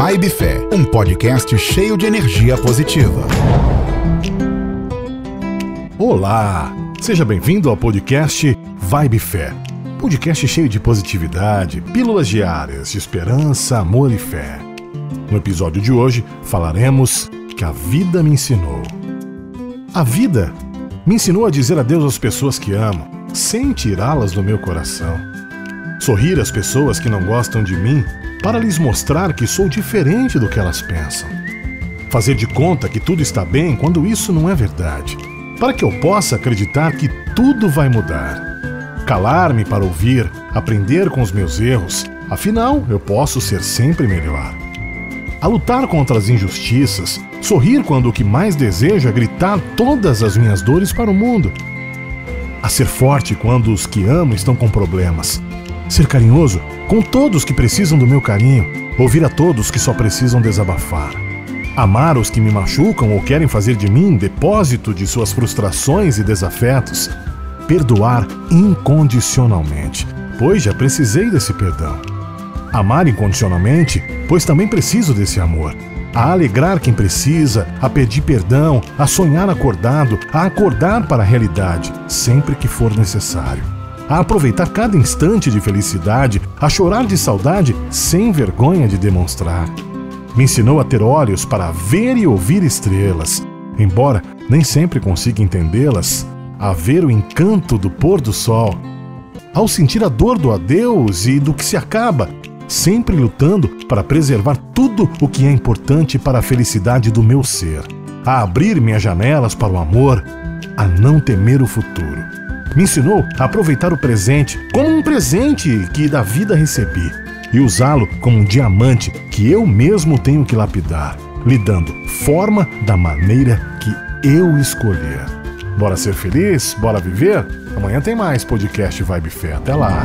Vibe Fé, um podcast cheio de energia positiva. Olá, seja bem-vindo ao podcast Vibe Fé. Podcast cheio de positividade, pílulas diárias de esperança, amor e fé. No episódio de hoje falaremos que a vida me ensinou. A vida me ensinou a dizer adeus às pessoas que amo, sem tirá-las do meu coração. Sorrir às pessoas que não gostam de mim para lhes mostrar que sou diferente do que elas pensam. Fazer de conta que tudo está bem quando isso não é verdade, para que eu possa acreditar que tudo vai mudar. Calar-me para ouvir, aprender com os meus erros, afinal eu posso ser sempre melhor. A lutar contra as injustiças, sorrir quando o que mais desejo é gritar todas as minhas dores para o mundo. A ser forte quando os que amo estão com problemas. Ser carinhoso com todos que precisam do meu carinho, ouvir a todos que só precisam desabafar. Amar os que me machucam ou querem fazer de mim depósito de suas frustrações e desafetos. Perdoar incondicionalmente, pois já precisei desse perdão. Amar incondicionalmente, pois também preciso desse amor. A alegrar quem precisa, a pedir perdão, a sonhar acordado, a acordar para a realidade, sempre que for necessário a aproveitar cada instante de felicidade, a chorar de saudade sem vergonha de demonstrar. Me ensinou a ter olhos para ver e ouvir estrelas, embora nem sempre consiga entendê-las, a ver o encanto do pôr do sol. Ao sentir a dor do adeus e do que se acaba, sempre lutando para preservar tudo o que é importante para a felicidade do meu ser, a abrir minhas janelas para o amor, a não temer o futuro me ensinou a aproveitar o presente como um presente que da vida recebi e usá-lo como um diamante que eu mesmo tenho que lapidar, lhe dando forma da maneira que eu escolher. Bora ser feliz? Bora viver? Amanhã tem mais podcast Vibe Fé. Até lá!